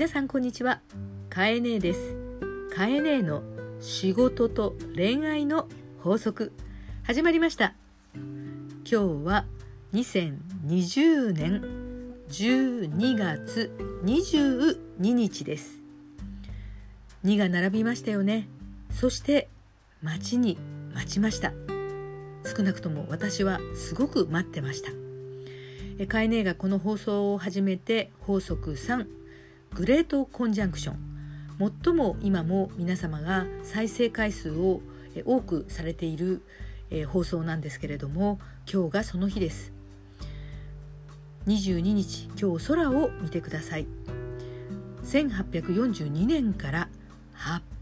皆さんこんにちは。かえねえです。かえねえの仕事と恋愛の法則。始まりました。今日は2020年12月22日です。2が並びましたよね。そして待ちに待ちました。少なくとも私はすごく待ってました。カエネがこの放送を始めて法則3グレートコンジャンクション。最も今も皆様が再生回数を多くされている放送なんですけれども今日がその日です。22日今日空を見てください。1842年から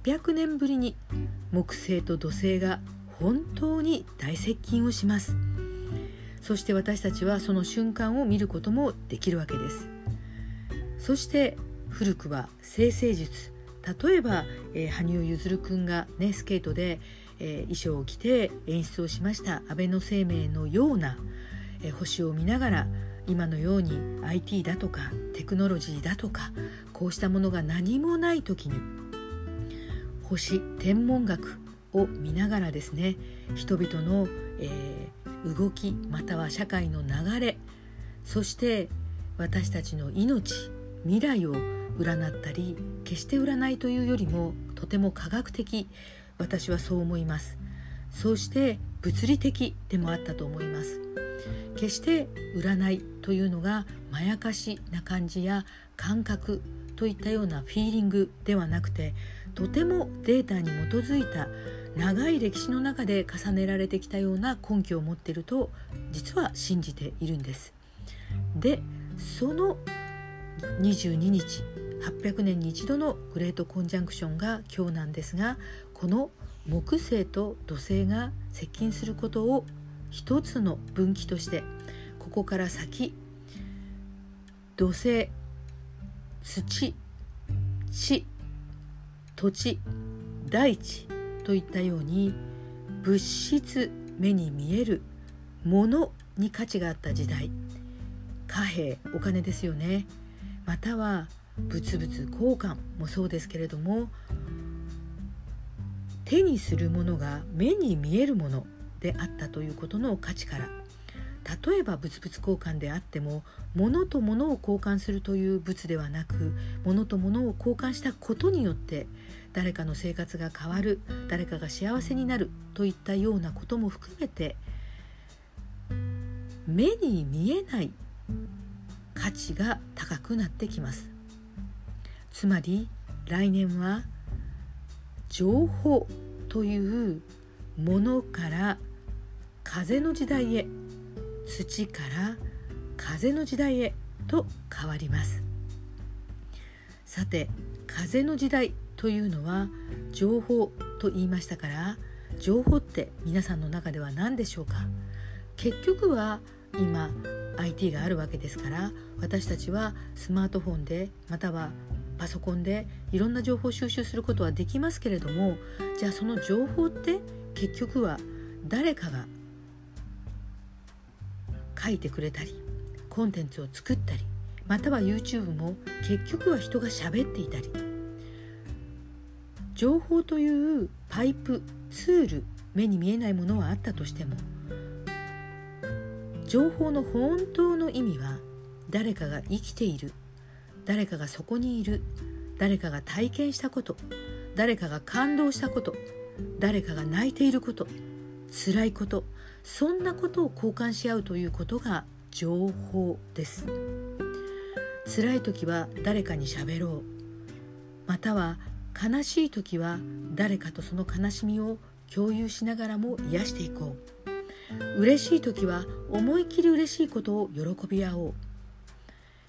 800年ぶりに木星と土星が本当に大接近をします。そして私たちはその瞬間を見ることもできるわけです。そして古くは生成術。例えば、えー、羽生結弦君がねスケートで、えー、衣装を着て演出をしました。安倍晴明のような、えー、星を見ながら今のように IT だとかテクノロジーだとかこうしたものが何もない時に星天文学を見ながらですね人々の、えー、動きまたは社会の流れそして私たちの命未来を占ったり決して占いというよりもとても科学的私はそう思いますそして物理的でもあったと思います決して占いというのがまやかしな感じや感覚といったようなフィーリングではなくてとてもデータに基づいた長い歴史の中で重ねられてきたような根拠を持っていると実は信じているんです。でその22日800年に一度のグレートコンジャンクションが今日なんですがこの木星と土星が接近することを一つの分岐としてここから先土星土地土地大地といったように物質目に見えるものに価値があった時代。貨幣お金ですよね。または物々交換もそうですけれども手にするものが目に見えるものであったということの価値から例えば物々交換であっても物と物を交換するという物ではなく物と物を交換したことによって誰かの生活が変わる誰かが幸せになるといったようなことも含めて目に見えない価値が高くなってきます。つまり来年は情報というものから風の時代へ土から風の時代へと変わります。さて風の時代というのは情報と言いましたから情報って皆さんの中では何でしょうか？結局は今 IT があるわけですから私たちはスマートフォンでまたはパソコンでいろんな情報収集することはできますけれどもじゃあその情報って結局は誰かが書いてくれたりコンテンツを作ったりまたは YouTube も結局は人が喋っていたり。情報というパイプツール目に見えないものはあったとしても情報の本当の意味は誰かが生きている誰かがそこにいる。誰かが体験したこと。誰かが感動したこと。誰かが泣いていること。辛いこと。そんなことを交換し合うということが情報です。辛い時は誰かに喋ろう。または悲しい時は誰かとその悲しみを共有しながらも癒していこう。嬉しい時は思い切り嬉しいことを喜び合おう。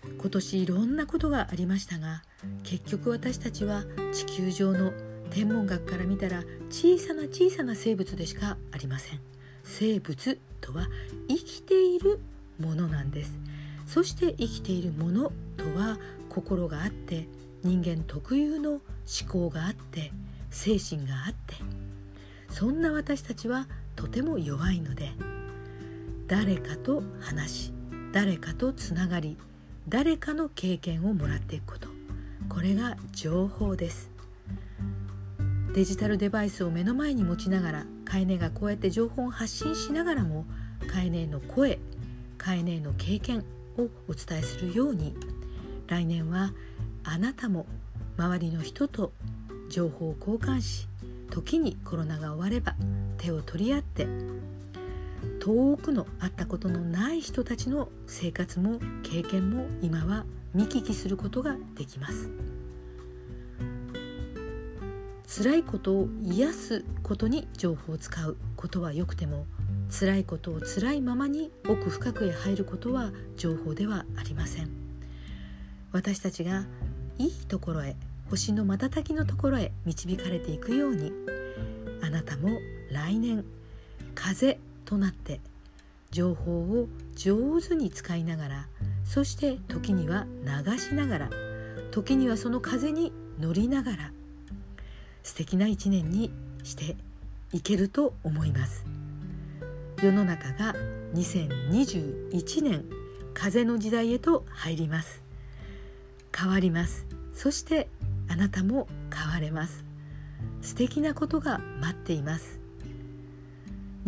今年いろんなことがありましたが結局私たちは地球上の天文学から見たら小さな小さな生物でしかありません。生物とは生きているものなんです。そして生きているものとは心があって人間特有の思考があって精神があって。そんな私たちはとても弱いので誰かと話し誰かとつながり誰かの経験をもらっていくこと。これが情報です。デジタルデバイスを目の前に持ちながらカエネがこうやって情報を発信しながらもカエネの声カエネの経験をお伝えするように。来年はあなたも周りの人と情報を交換し時にコロナが終われば手を取り合って遠くの会ったことのない人たちの生活も経験も今は見聞きすることができます。辛いことを癒すことに情報を使うことはよくても辛いことを辛いままに奥深くへ入ることは情報ではありません。私たちがいいところへ星の瞬きのところへ導かれていくようにあなたも来年風となって情報を上手に使いながらそして時には流しながら時にはその風に乗りながら素敵な一年にしていけると思います。世の中が2021年風の時代へと入ります。変わります。そしてあなたも変われます。素敵なことが待っています。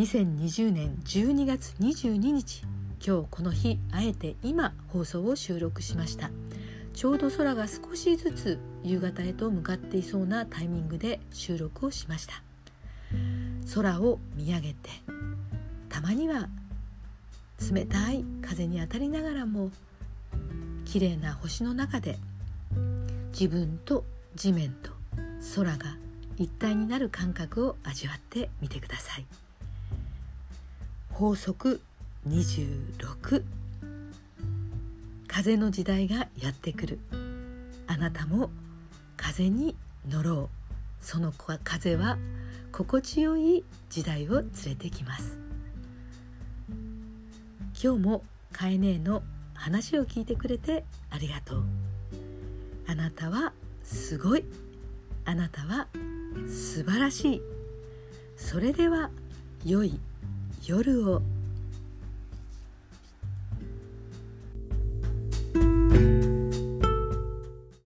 2020年12月22日今日この日あえて今放送を収録しました。ちょうど空が少しずつ夕方へと向かっていそうなタイミングで収録をしました。空を見上げてたまには冷たい風に当たりながらも綺麗な星の中で自分と地面と空が一体になる感覚を味わってみてください。法則26風の時代がやってくる。あなたも風に乗ろう。その風は心地よい時代を連れてきます。今日もカエネの話を聞いてくれてありがとう。あなたはすごい。あなたは素晴らしい。それでは良い夜を。